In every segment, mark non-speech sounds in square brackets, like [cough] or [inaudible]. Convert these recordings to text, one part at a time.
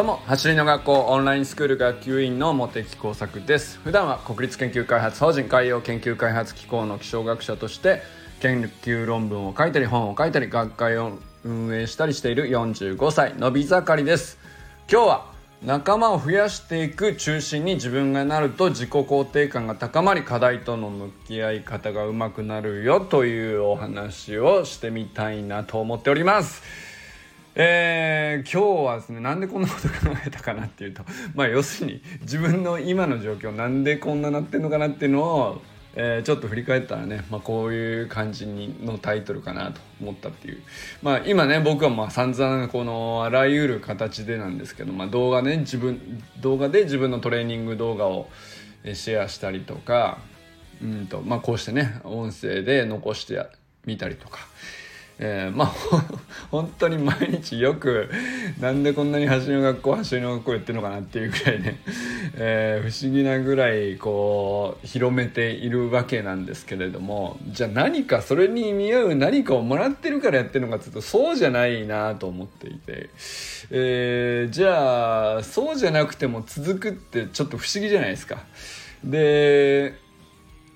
どうも走りの学校オンラインスクール学級委員の茂木耕作です。普段は国立研究開発法人海洋研究開発機構の気象学者として研究論文を書いたり本を書いたり学会を運営したりしている45歳のび盛りです。今日は仲間を増やしていく中心に自分がなると自己肯定感が高まり課題との向き合い方がうまくなるよというお話をしてみたいなと思っております。えー、今日はですねなんでこんなこと考えたかなっていうと [laughs] まあ要するに自分の今の状況なんでこんななってんのかなっていうのを、えー、ちょっと振り返ったらね、まあ、こういう感じにのタイトルかなと思ったっていうまあ今ね僕はまあ散々このあらゆる形でなんですけど、まあ、動画ね自分動画で自分のトレーニング動画をシェアしたりとかうんとまあこうしてね音声で残してみたりとか。えー、まあ [laughs] 本当に毎日よくなんでこんなに走りの学校走りの学校言ってるのかなっていうぐらいね、えー、不思議なぐらいこう広めているわけなんですけれどもじゃあ何かそれに見合う何かをもらってるからやってるのかっていうとそうじゃないなと思っていて、えー、じゃあそうじゃなくても続くってちょっと不思議じゃないですか。で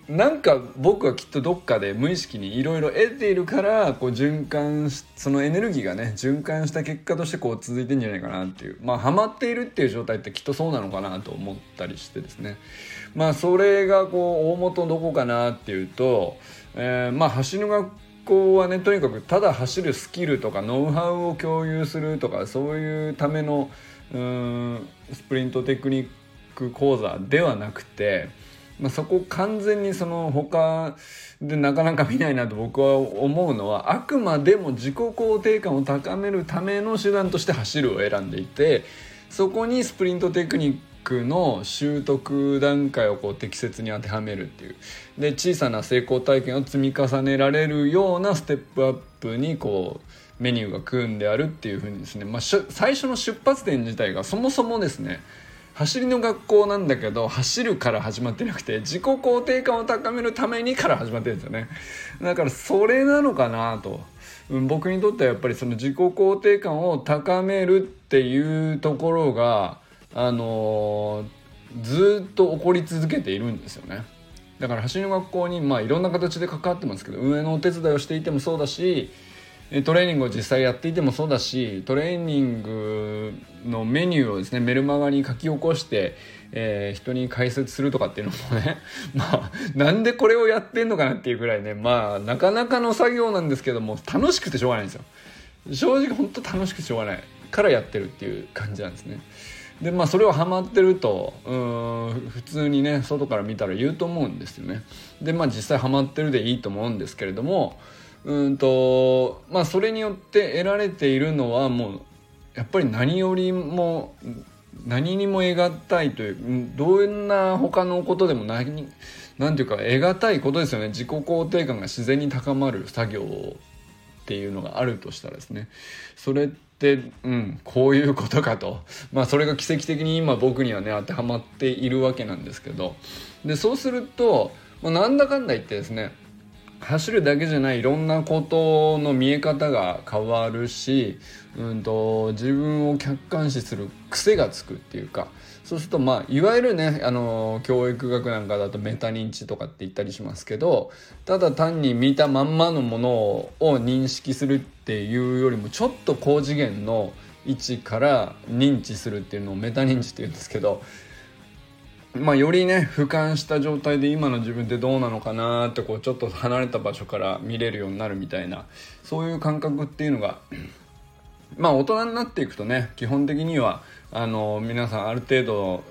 なんか僕はきっとどっかで無意識にいろいろ得ているからこう循環そのエネルギーがね循環した結果としてこう続いてんじゃないかなっていう。まあハマっているっていう状態ってきっとそうなのかなと思ったりしてですね。まあそれがこう大元どこかなっていうと、え、まあ走る学校はねとにかくただ走るスキルとかノウハウを共有するとかそういうためのうんスプリントテクニック講座ではなくてまあ、そこ完全にその他でなかなか見ないなと僕は思うのはあくまでも自己肯定感を高めるための手段として走るを選んでいてそこにスプリントテクニックの習得段階をこう適切に当てはめるっていう。で小さな成功体験を積み重ねられるようなステップアップにこうメニューが組んであるっていうふうにですね、まあ、最初の出発点自体がそもそもですね走りの学校なんだけど走るから始まってなくて自己肯定感を高めるためにから始まってるんですよね。だからそれなのかなと、うん、僕にとってはやっぱりその自己肯定感を高めるっていうところがあのー、ずっと起こり続けているんですよね。だから走りの学校にまあいろんな形で関わってますけど運営のお手伝いをしていてもそうだしトレーニングを実際やっていてもそうだしトレーニングのメニューをですねメルマガに書き起こして、えー、人に解説するとかっていうのもね [laughs] まあなんでこれをやってんのかなっていうぐらいねまあなかなかの作業なんですけども楽しくてしょうがないんですよ。正直本当楽しくてしょうがない。からやってるっていう感じなんですね。でまあそれをハマってるとうん普通にね外から見たら言うと思うんですよね。でまあ実際ハマってるでいいと思うんですけれどもうんとまあそれによって得られているのはもうやっぱり何よりも何にも得難いというどんな他のことでも何何ていうか得難いことですよね。自己肯定感が自然に高まる作業っていうのがあるとしたらですね。それってうんこういうことかと。まあそれが奇跡的に今僕にはね当てはまっているわけなんですけど。でそうすると、まあ、なんだかんだ言ってですね走るだけじゃないいろんなことの見え方が変わるし、うんと、自分を客観視する癖がつくっていうかそうするとまあいわゆるねあの教育学なんかだとメタ認知とかって言ったりしますけどただ単に見たまんまのものを認識するっていうよりもちょっと高次元の位置から認知するっていうのをメタ認知って言うんですけどまあ、よりね俯瞰した状態で今の自分ってどうなのかなってこうちょっと離れた場所から見れるようになるみたいなそういう感覚っていうのが [clears throat] まあ大人になっていくとね基本的にはあの皆さんある程度、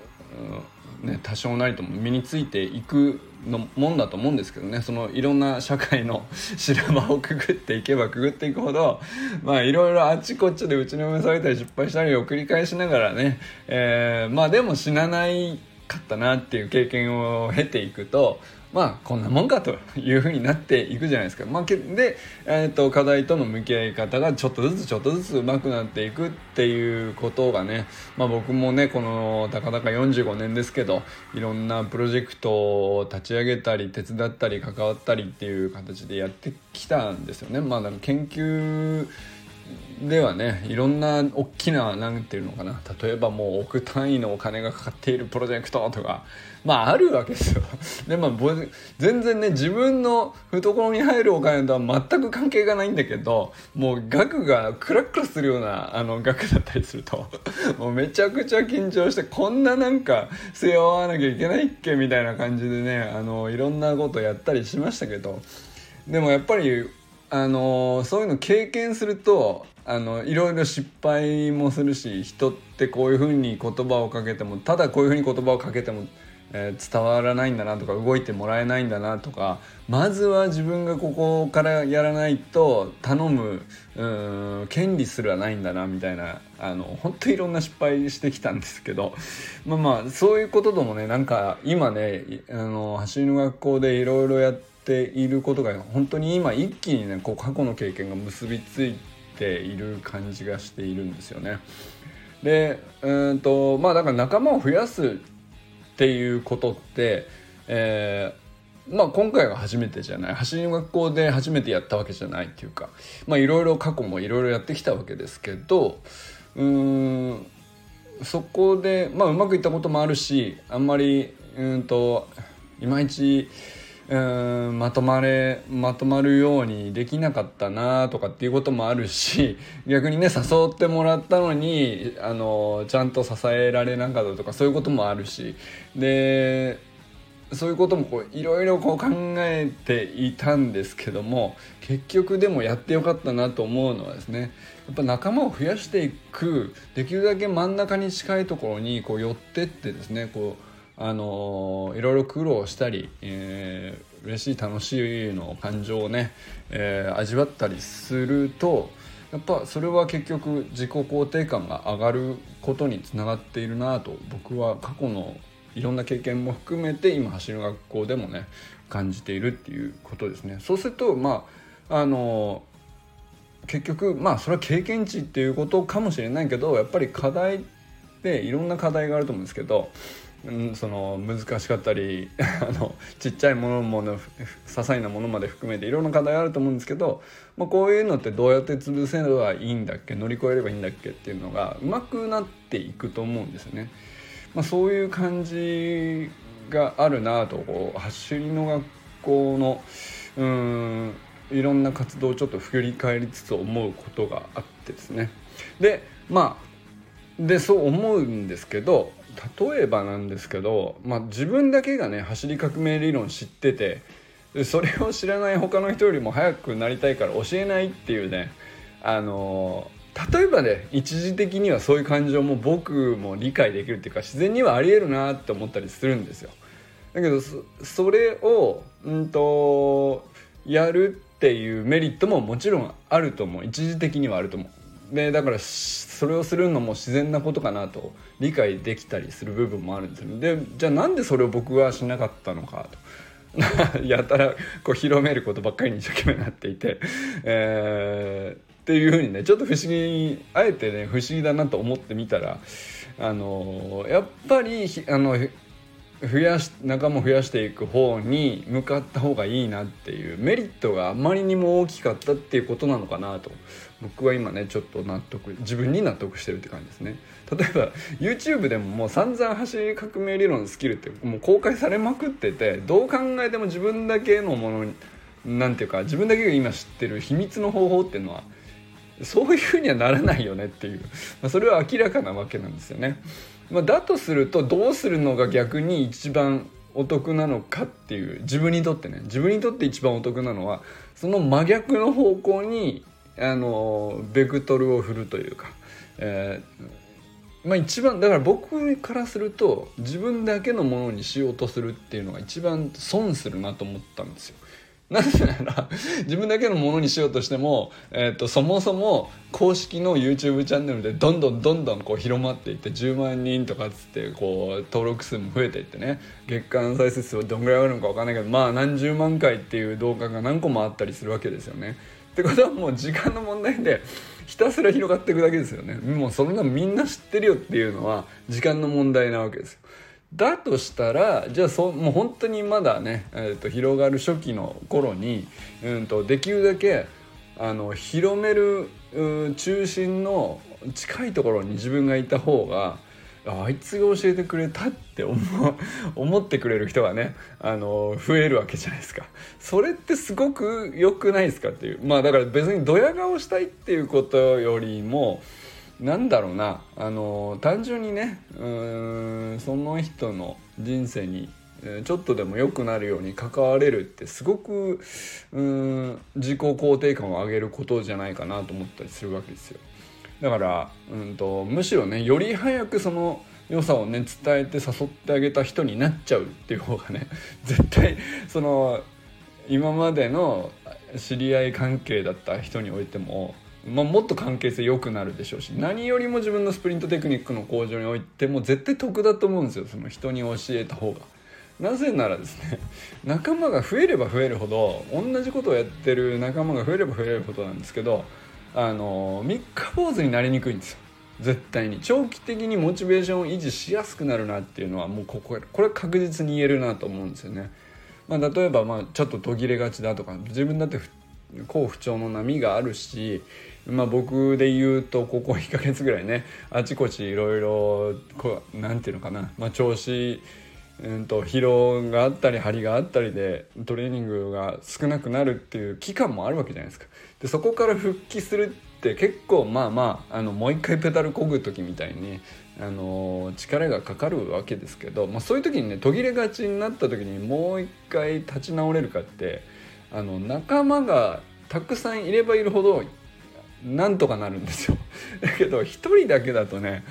うん、ね、多少なりとも身についていくのもんだと思うんですけどねそのいろんな社会の [laughs] 修羅場をくぐっていけばくぐっていくほどまあいろいろあっちこっちで打ちのめされたり失敗したりを繰り返しながらね、えー、まあでも死なないかったなっていう経験を経ていくとまあこんなもんかというふうになっていくじゃないですか。まあ、で、えーと、課題との向き合い方がちょっとずつちょっとずつ上手くなっていくっていうことがね、まあ、僕もねこのたかだか45年ですけどいろんなプロジェクトを立ち上げたり手伝ったり関わったりっていう形でやってきたんですよね。まあ、だか研究ではねいろんな大きな何て言うのかな。例えばもう億単位のお金がかかっているプロジェクトとかまああるわけですよ。[laughs] でまあ全然ね自分の懐に入るお金とは全く関係がないんだけどもう額がクラクラするようなあの額だったりすると [laughs] もうめちゃくちゃ緊張してこんななんか背負わなきゃいけないっけみたいな感じでねあのいろんなことやったりしましたけどでもやっぱりあのそういうの経験するとあのいろいろ失敗もするし人ってこういうふうに言葉をかけてもただこういうふうに言葉をかけても、えー、伝わらないんだなとか動いてもらえないんだなとかまずは自分がここからやらないと頼むうん権利すらないんだなみたいなあの本当いろんな失敗してきたんですけどまあまあそういうことともねなんか今ねあの走りの学校でいろいろやってていることが本当に今一気にねこう過去の経験が結びついている感じがしているんですよね。でうんとまあだから仲間を増やすっていうことって、えー、まあ今回が初めてじゃない走りの学校で初めてやったわけじゃないっていうかいろいろ過去もいろいろやってきたわけですけどうんそこでまあうまくいったこともあるしあんまりうんといまいちうんまとまれまとまるようにできなかったなとかっていうこともあるし [laughs] 逆にね誘ってもらったのにあのちゃんと支えられなかったとかそういうこともあるしでそういうこともこういろいろこう考えていたんですけども結局でもやってよかったなと思うのはですねやっぱ仲間を増やしていくできるだけ真ん中に近いところにこう寄ってってですねこうあのいろいろ苦労したり、えー、嬉しい楽しいの感情をね、えー、味わったりするとやっぱそれは結局自己肯定感が上がることにつながっているなと僕は過去のいろんな経験も含めて今走る学校でもね感じているっていうことですね。そうするとまああの結局まあそれは経験値っていうことかもしれないけどやっぱり課題っていろんな課題があると思うんですけどうん、その難しかったり [laughs] あのちっちゃいものもの些細なものまで含めていろんな課題あると思うんですけど、まあ、こういうのってどうやって潰せばいいんだっけ乗り越えればいいんだっけっていうのがうまくなっていくと思うんですね。まあ、そういう感じがあるなとこう走りの学校のうんいろんな活動をちょっと振り返りつつ思うことがあってですね。でまあでそう思うんですけど例えばなんですけど、まあ、自分だけがね走り革命理論知っててそれを知らない他の人よりも速くなりたいから教えないっていうねあの例えばね一時的にはそういう感情も僕も理解できるっていうか自然にはありえるなって思ったりするんですよ。だけどそれを、うんとやるっていうメリットももちろんあると思う一時的にはあると思う。でだからそれをするのも自然なことかなと理解できたりする部分もあるんですよね。でじゃあなんでそれを僕はしなかったのかと。[laughs] やたらこう広めることばっかりに一生懸命なっていて、えー、っていうふうにねちょっと不思議あえてね不思議だなと思ってみたらあのやっぱりあの増やし仲間を増やしていく方に向かった方がいいなっていうメリットがあまりにも大きかったっていうことなのかなと。僕は今ねちょっと納得自分に納得してるって感じですね例えば YouTube でももう散々走り革命理論のスキルってもう公開されまくっててどう考えても自分だけのものになんていうか自分だけが今知ってる秘密の方法っていうのはそういうふうにはならないよねっていう、まあ、それは明らかなわけなんですよね。まあ、だとするとどうするのが逆に一番お得なのかっていう自分にとってね自分にとって一番お得なのはその真逆の方向にあのベクトルを振るというか、えー、まあ一番だから僕からすると自分だけのものにしようとするっていうのが一番損するなと思ったんですよ。なぜなら自分だけのものにしようとしても、えーと、そもそも公式の YouTube チャンネルでどんどんどんどんこう広まっていって10万人とかっつってこう登録数も増えていってね月間再生数はどんぐらいあるのか分かんないけどまあ何十万回っていう動画が何個もあったりするわけですよね。ってことはもう時間の問題でひたすら広がっていくだけですよね。もうそんなみんな知ってるよっていうのは時間の問題なわけですよ。だとしたらじゃあそもう本当にまだね、えーと、広がる初期の頃に、うんと、できるだけあの広める中心の近いところに自分がいた方があいつが教えてくれたって思 [laughs] 思ってくれる人がねあの増えるわけじゃないですか。それってすごく良くないですかっていう。まあだから別にドヤ顔したいっていうことよりもなんだろうなあの単純にねうんその人の人生にちょっとでも良くなるように関われるってすごくうん自己肯定感を上げることじゃないかなと思ったりするわけですよ。だから、うんと、むしろねより早くその良さをね伝えて誘ってあげた人になっちゃうっていう方がね [laughs] 絶対その今までの知り合い関係だった人においても、まあ、もっと関係性良くなるでしょうし何よりも自分のスプリントテクニックの向上においても絶対得だと思うんですよその人に教えた方が。なぜならですね [laughs] 仲間が増えれば増えるほど同じことをやってる仲間が増えれば増えるほどなんですけどあの三日坊主になりにくいんですよ絶対に長期的にモチベーションを維持しやすくなるなっていうのはもうこここれ確実に言えるなと思うんですよね。まあ、例えばまあちょっと途切れがちだとか自分だって好不調の波があるし、まあ、僕で言うとここ1ヶ月ぐらいねあちこちいろいろ何て言うのかな、まあ、調子うんと疲労があったり張りがあったりでトレーニングが少なくなるっていう期間もあるわけじゃないですか。でそこから復帰するって結構まあまああのもう一回ペダルこぐ時みたいに、あの力がかかるわけですけど、まあ、そういう時にね途切れがちになった時にもう一回立ち直れるかってあの仲間がたくさんいればいるほどなんとかなるんですよ [laughs] だけど一人だけだとね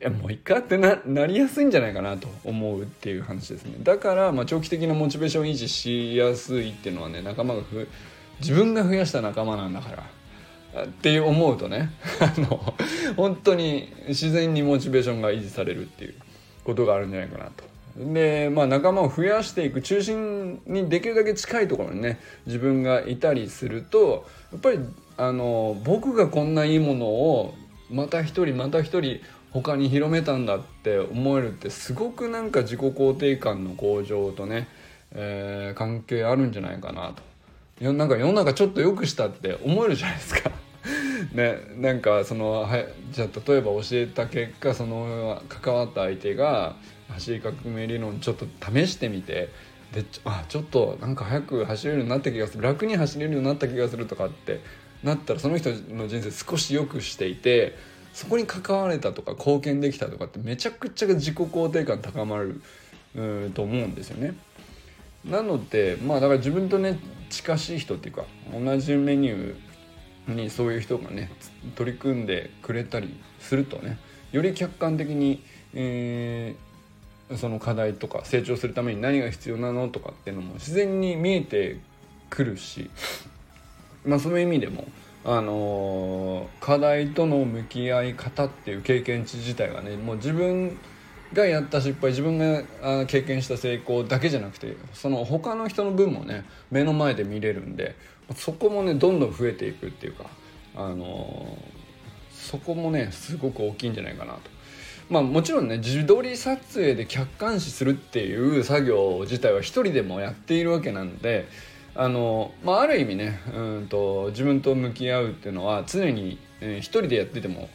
いやもう一回ってななりやすいんじゃないかなと思うっていう話ですねだからまあ長期的なモチベーション維持しやすいっていうのはね仲間がふ自分が増やした仲間なんだからって思うとね [laughs] あの本当に自然にモチベーションが維持されるっていうことがあるんじゃないかなと。でまあ仲間を増やしていく中心にできるだけ近いところにね自分がいたりするとやっぱりあの僕がこんないいものをまた一人また一人他に広めたんだって思えるってすごくなんか自己肯定感の向上とね、えー、関係あるんじゃないかなと。なんか世の中ちょっと良くしたって思えるじゃないですか。ね、なんかそのはじゃあ例えば教えた結果その関わった相手が走り革命理論ちょっと試してみてであちょっとなんか早く走れるようになった気がする楽に走れるようになった気がするとかってなったらその人の人生少し良くしていてそこに関われたとか貢献できたとかってめちゃくちゃ自己肯定感高まると思うんですよね。なのでまあだから自分とね近しい人っていうか同じメニューにそういう人がね取り組んでくれたりするとねより客観的に、えー、その課題とか成長するために何が必要なのとかっていうのも自然に見えてくるしまあ、そういう意味でも、あのー、課題との向き合い方っていう経験値自体がねもう自分がやった失敗自分が経験した成功だけじゃなくてその他の人の分もね目の前で見れるんでそこもねどんどん増えていくっていうか、あの、そこもねすごく大きいんじゃないかなと。まあもちろんね自撮り撮影で客観視するっていう作業自体は一人でもやっているわけなのであの、まあ、ある意味ねうんと自分と向き合うっていうのは常に、一人でやってても、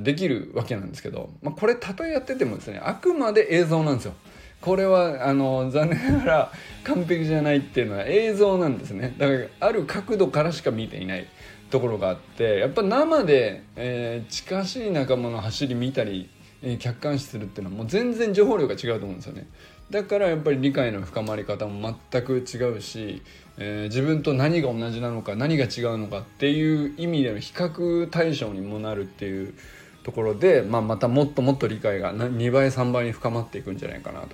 できるわけなんですけど、まあ、これたとえやっててもですねあくまで映像なんですよ。これはあの残念ながら完璧じゃないっていうのは映像なんですねだからある角度からしか見ていないところがあってやっぱ生で、えー、近しい仲間の走り見たり、えー、客観視するっていうのはもう全然情報量が違うと思うんですよねだからやっぱり理解の深まり方も全く違うしえー、自分と何が同じなのか何が違うのかっていう意味での比較対象にもなるっていうところで、まあ、またもっともっと理解が2倍3倍に深まっていくんじゃないかなと。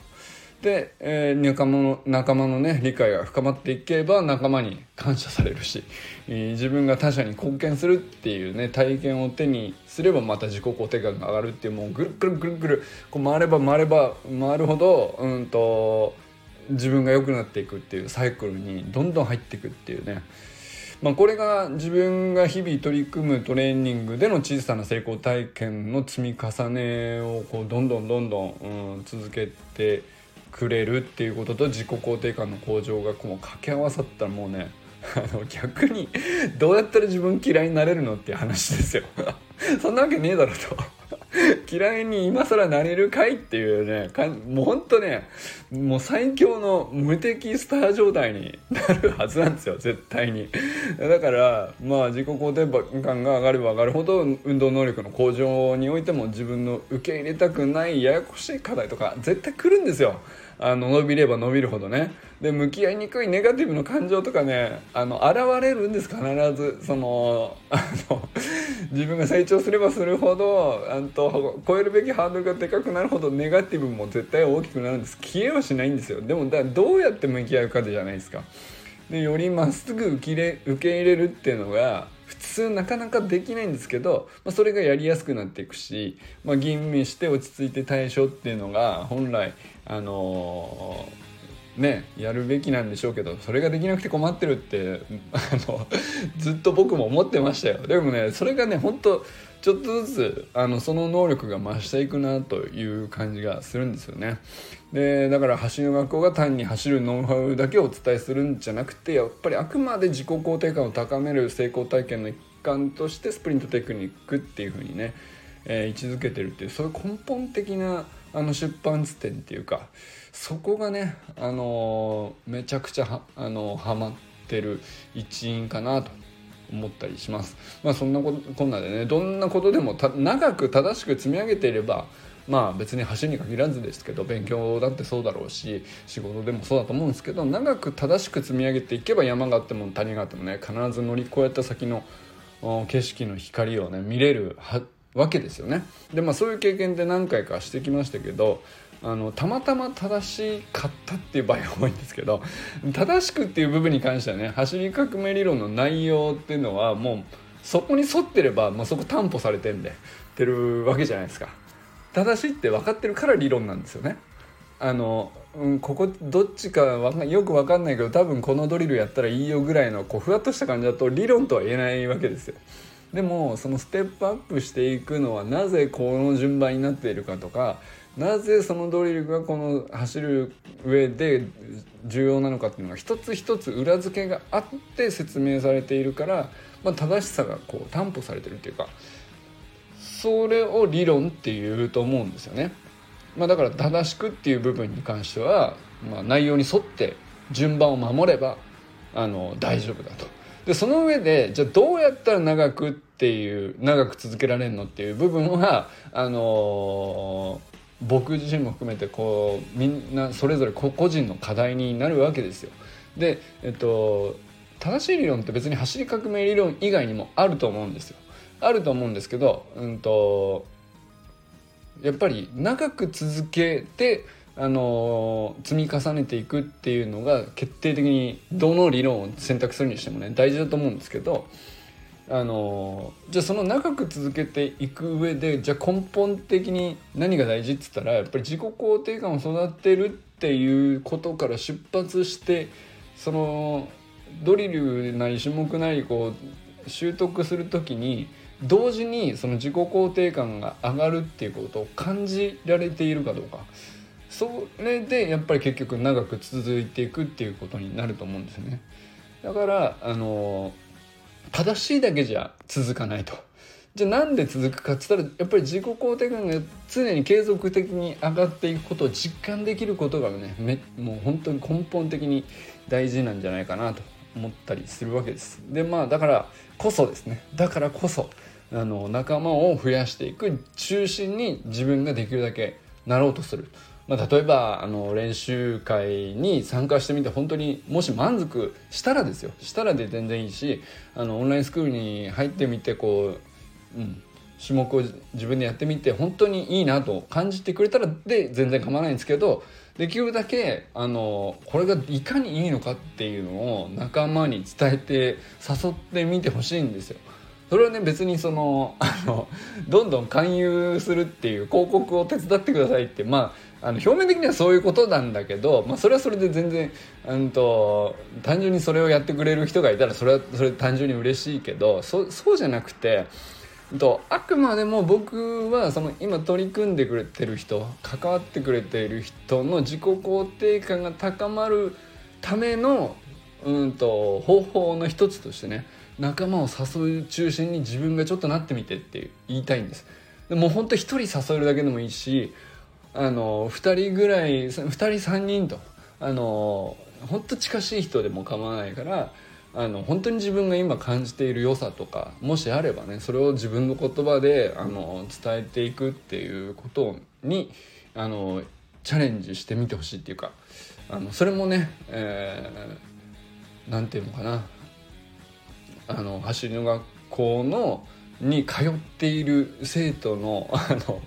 で、えー、仲間の仲間のね理解が深まっていけば仲間に感謝されるし、えー、自分が他者に貢献するっていうね体験を手にすればまた自己肯定感が上がるっていうもうぐるぐるぐるぐるこう回れば回れば回るほどうんと自分が良くなっていくっていうサイクルにどんどん入っていくっていうね、まあ、これが自分が日々取り組むトレーニングでの小さな成功体験の積み重ねをこうどんどんどんどん、うん、続けてくれるっていうことと自己肯定感の向上がこう掛け合わさったらもうねあの逆にどうやったら自分嫌いになれるのって話ですよ。[laughs] そんなわけねえだろと。嫌いに今更なれるかいっていうねかもうほんとねもう最強の無敵スター状態になるはずなんですよ。絶対に。だからまあ自己肯定感が上がれば上がるほど運動能力の向上においても自分の受け入れたくないややこしい課題とか絶対来るんですよ。あの伸びれば伸びるほどね。で向き合いにくいネガティブの感情とかねあの現れるんです必ず。そのあの自分が成長すればするほどあと超えるべきハードルがでかくなるほどネガティブも絶対大きくなるんです。消えはしないんですよ。でもだどうやって向き合うかじゃないですか。でよりまっすぐ受け受け入れるっていうのが普通なかなかできないんですけど、まあ、それがやりやすくなっていくし、まあ、吟味して落ち着いて対処っていうのが本来あのー、ねやるべきなんでしょうけどそれができなくて困ってるってあの [laughs] ずっと僕も思ってましたよでもねそれがね本当ちょっとずつあのその能力が増していくなという感じがするんですよね。でだから走りの学校が単に走るノウハウだけをお伝えするんじゃなくてやっぱりあくまで自己肯定感を高める成功体験の一環としてスプリントテクニックっていう風にね、えー、位置づけてるっていうそういう根本的なあの出版図点っていうかそこがね、あのー、めちゃくちゃはあのー、ハマってる一因かなと思ったりします。まあそんなこんなでねどんなことでも長く正しく積み上げていればまあ別に走りに限らずですけど勉強だってそうだろうし仕事でもそうだと思うんですけど長く正しく積み上げていけば山があっても谷があってもね必ず乗り越えた先の景色の光をね見れるわけですよね。でまあそういう経験って何回かしてきましたけどあのたまたま正しかったっていう場合が多いんですけど正しくっていう部分に関してはね走り革命理論の内容っていうのはもうそこに沿ってれば、まあ、そこ担保されてんでてるわけじゃないですか。正しいって分かってるから理論なんですよね。あの、うん、ここどっちかよく分かんないけど多分このドリルやったらいいよぐらいのこうふわっとした感じだと理論とは言えないわけですよ。でもそのステップアップしていくのはなぜこの順番になっているかとかなぜそのドリルがこの走る上で重要なのかっていうのが一つ一つ裏付けがあって説明されているから、まあ、正しさがこう担保されてるっていうかそれを理論っていうと思うんですよね。まあ、だから正しくっていう部分に関しては、まあ、内容に沿って順番を守ればあの大丈夫だと。でその上でじゃあどうやったら長くっていう長く続けられるのっていう部分はあのー僕自身も含めてこうみんなそれぞれ個人の課題になるわけですよ。で、えっと、正しい理論って別に走り革命理論以外にもあると思うんですよ。あると思うんですけど、うんと、やっぱり長く続けてあの積み重ねていくっていうのが決定的にどの理論を選択するにしてもね大事だと思うんですけどあのじゃあその長く続けていく上でじゃあ根本的に何が大事っつったらやっぱり自己肯定感を育てるっていうことから出発してそのドリルなり種目なりこう習得する時に同時にその自己肯定感が上がるっていうことを感じられているかどうかそれでやっぱり結局長く続いていくっていうことになると思うんですよね。だからあの正しいだけじゃ続かないと。じゃあなんで続くかっつったらやっぱり自己肯定感が常に継続的に上がっていくことを実感できることがねめもう本当に根本的に大事なんじゃないかなと思ったりするわけです。でまあだからこそですねだからこそあの仲間を増やしていく中心に自分ができるだけなろうとする。まあ、例えばあの練習会に参加してみて本当にもし満足したらですよしたらで全然いいしあのオンラインスクールに入ってみてこう、うん、種目を自分でやってみて本当にいいなと感じてくれたらで全然構わないんですけどできるだけあのこれがいかにいいのかっていうのを仲間に伝えて誘ってみてほしいんですよ。それはね別にそのあのどんどん勧誘するっていう広告を手伝ってくださいってまああの表面的にはそういうことなんだけど、まあ、それはそれで全然、うんと、単純にそれをやってくれる人がいたらそれはそれ単純に嬉しいけどそそうじゃなくて、と、あくまでも僕はその今取り組んでくれてる人関わってくれている人の自己肯定感が高まるためのうんと方法の一つとしてね仲間を誘う中心に自分がちょっとなってみてって言いたいんです。でもうほんと1人誘えるだけでもいいしあの2人ぐらい2人3人とあの本当近しい人でも構わないからあの本当に自分が今感じている良さとかもしあればねそれを自分の言葉であの伝えていくっていうことにあのチャレンジしてみてほしいっていうかあのそれもね、えー、ていうのかなあの走りの学校のに通っている生徒の [laughs] あの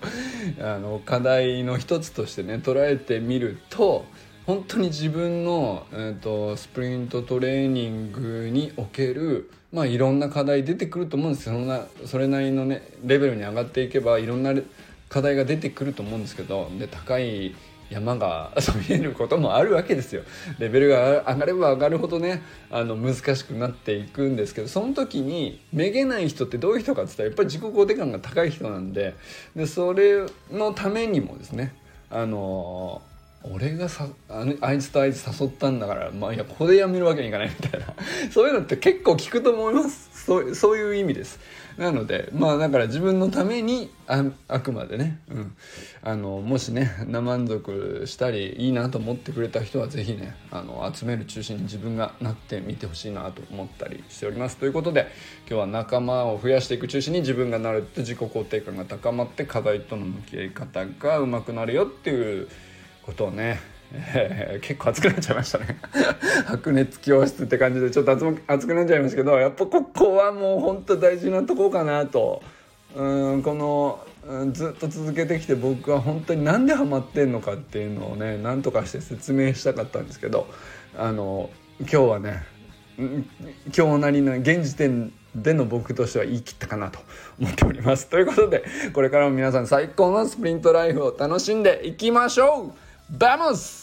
あの課題の一つとしてね捉えてみると本当に自分の、えーと、スプリントトレーニングにおける、まあ、いろんな課題出てくると思うんです。よそんなそれなりのねレベルに上がっていけばいろんな課題が出てくると思うんですけどで高い山が [laughs] 見えることもあるわけですよ。レベルが上がれば上がるほどねあの難しくなっていくんですけどその時にめげない人ってどういう人かって言ったらやっぱり自己肯定感が高い人なんででそれのためにもですねあの俺がさあのあいつとあいつ誘ったんだからまあいやここでやめるわけにいかないみたいな。[laughs] そういうのって結構聞くと思います。そうそういう意味です。なのでまあだから自分のためにああくまでね、うん、あのもしね生満足したりいいなと思ってくれた人は是非ねあの集める中心に自分がなってみてほしいなと思ったりしております。ということで今日は仲間を増やしていく中心に自分がなるって自己肯定感が高まって課題との向き合い方がうまくなるよっていうことをね、えー、結構熱くなっちゃいましたね白熱教室って感じでちょっと熱くなっちゃいますけどやっぱここはもうほんと大事なとこかなとうんこのずっと続けてきて僕は本当に何でハマってんのかっていうのをね何とかして説明したかったんですけどあの今日はね今日なりの現時点での僕としては言い切ったかなと思っております。ということでこれからも皆さん最高のスプリントライフを楽しんでいきましょう ¡Vamos!